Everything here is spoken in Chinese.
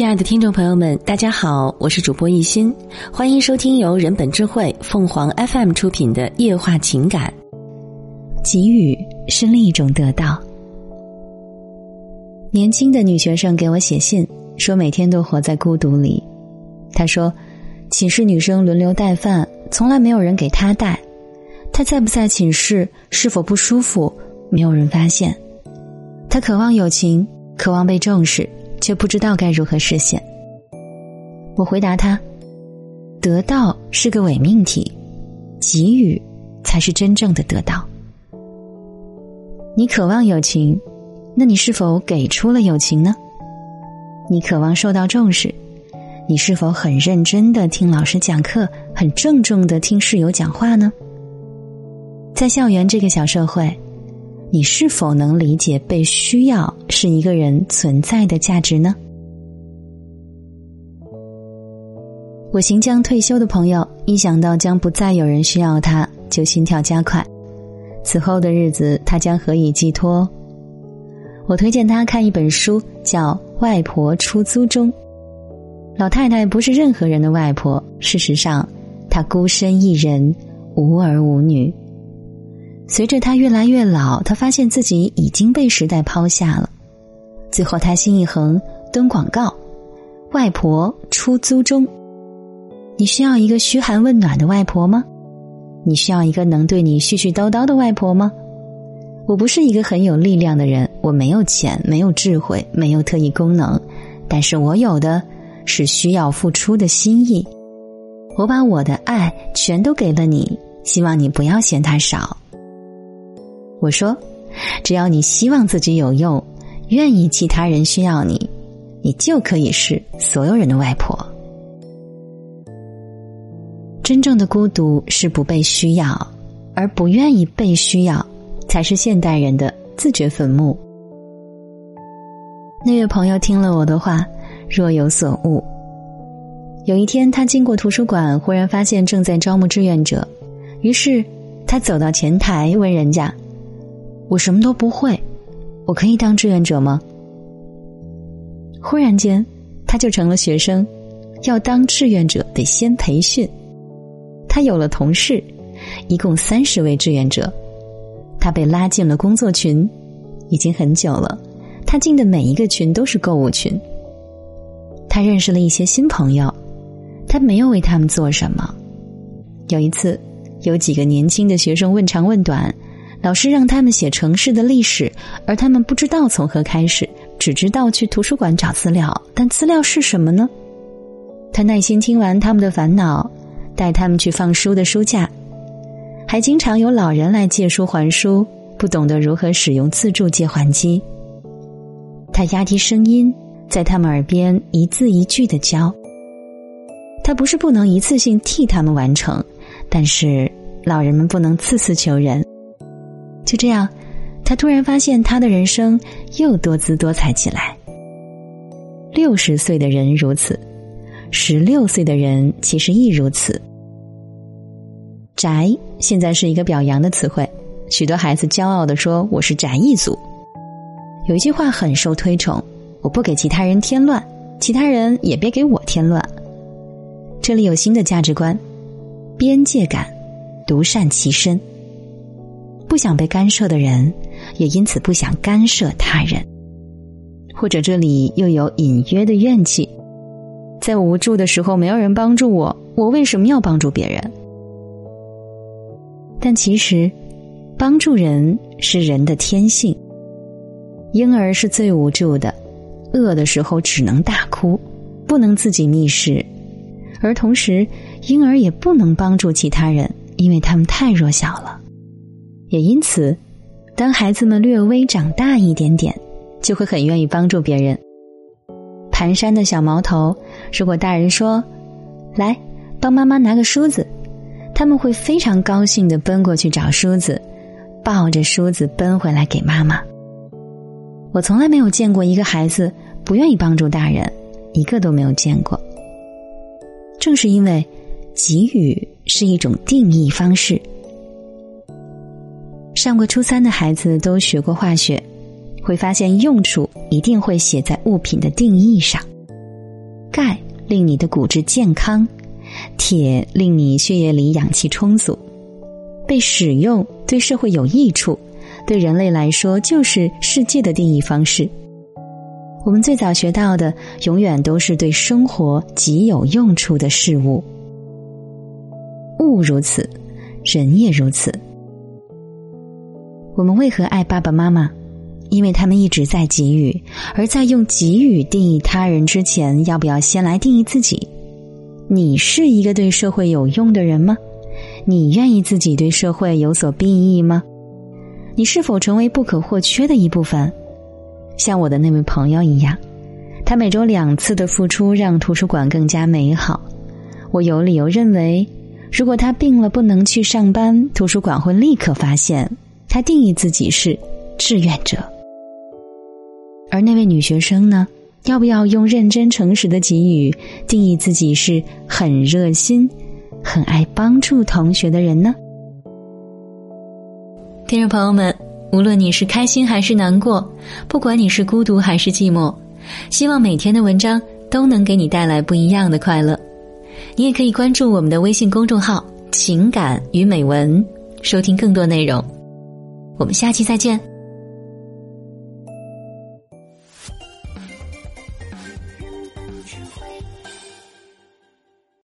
亲爱的听众朋友们，大家好，我是主播一心，欢迎收听由人本智慧凤凰 FM 出品的夜话情感。给予是另一种得到。年轻的女学生给我写信，说每天都活在孤独里。她说，寝室女生轮流带饭，从来没有人给她带。她在不在寝室，是否不舒服，没有人发现。她渴望友情，渴望被重视。却不知道该如何实现。我回答他：“得到是个伪命题，给予才是真正的得到。你渴望友情，那你是否给出了友情呢？你渴望受到重视，你是否很认真的听老师讲课，很郑重的听室友讲话呢？在校园这个小社会。”你是否能理解被需要是一个人存在的价值呢？我行将退休的朋友，一想到将不再有人需要他，就心跳加快。此后的日子，他将何以寄托？我推荐他看一本书，叫《外婆出租中》。老太太不是任何人的外婆，事实上，她孤身一人，无儿无女。随着他越来越老，他发现自己已经被时代抛下了。最后，他心一横，登广告：“外婆出租中。”你需要一个嘘寒问暖的外婆吗？你需要一个能对你絮絮叨叨的外婆吗？我不是一个很有力量的人，我没有钱，没有智慧，没有特异功能，但是我有的是需要付出的心意。我把我的爱全都给了你，希望你不要嫌它少。我说：“只要你希望自己有用，愿意其他人需要你，你就可以是所有人的外婆。真正的孤独是不被需要，而不愿意被需要，才是现代人的自掘坟墓。”那位朋友听了我的话，若有所悟。有一天，他经过图书馆，忽然发现正在招募志愿者，于是他走到前台问人家。我什么都不会，我可以当志愿者吗？忽然间，他就成了学生。要当志愿者得先培训。他有了同事，一共三十位志愿者。他被拉进了工作群，已经很久了。他进的每一个群都是购物群。他认识了一些新朋友，他没有为他们做什么。有一次，有几个年轻的学生问长问短。老师让他们写城市的历史，而他们不知道从何开始，只知道去图书馆找资料。但资料是什么呢？他耐心听完他们的烦恼，带他们去放书的书架，还经常有老人来借书还书，不懂得如何使用自助借还机。他压低声音，在他们耳边一字一句的教。他不是不能一次性替他们完成，但是老人们不能次次求人。就这样，他突然发现他的人生又多姿多彩起来。六十岁的人如此，十六岁的人其实亦如此。宅现在是一个表扬的词汇，许多孩子骄傲的说：“我是宅一族。”有一句话很受推崇：“我不给其他人添乱，其他人也别给我添乱。”这里有新的价值观：边界感，独善其身。不想被干涉的人，也因此不想干涉他人。或者这里又有隐约的怨气，在无助的时候没有人帮助我，我为什么要帮助别人？但其实，帮助人是人的天性。婴儿是最无助的，饿的时候只能大哭，不能自己觅食，而同时，婴儿也不能帮助其他人，因为他们太弱小了。也因此，当孩子们略微长大一点点，就会很愿意帮助别人。蹒跚的小毛头，如果大人说：“来，帮妈妈拿个梳子”，他们会非常高兴的奔过去找梳子，抱着梳子奔回来给妈妈。我从来没有见过一个孩子不愿意帮助大人，一个都没有见过。正是因为给予是一种定义方式。上过初三的孩子都学过化学，会发现用处一定会写在物品的定义上。钙令你的骨质健康，铁令你血液里氧气充足。被使用对社会有益处，对人类来说就是世界的定义方式。我们最早学到的，永远都是对生活极有用处的事物。物如此，人也如此。我们为何爱爸爸妈妈？因为他们一直在给予，而在用给予定义他人之前，要不要先来定义自己？你是一个对社会有用的人吗？你愿意自己对社会有所裨益吗？你是否成为不可或缺的一部分？像我的那位朋友一样，他每周两次的付出让图书馆更加美好。我有理由认为，如果他病了不能去上班，图书馆会立刻发现他定义自己是志愿者。而那位女学生呢？要不要用认真诚实的给予定义自己是很热心、很爱帮助同学的人呢？听众朋友们，无论你是开心还是难过，不管你是孤独还是寂寞，希望每天的文章都能给你带来不一样的快乐。你也可以关注我们的微信公众号“情感与美文”，收听更多内容。我们下期再见。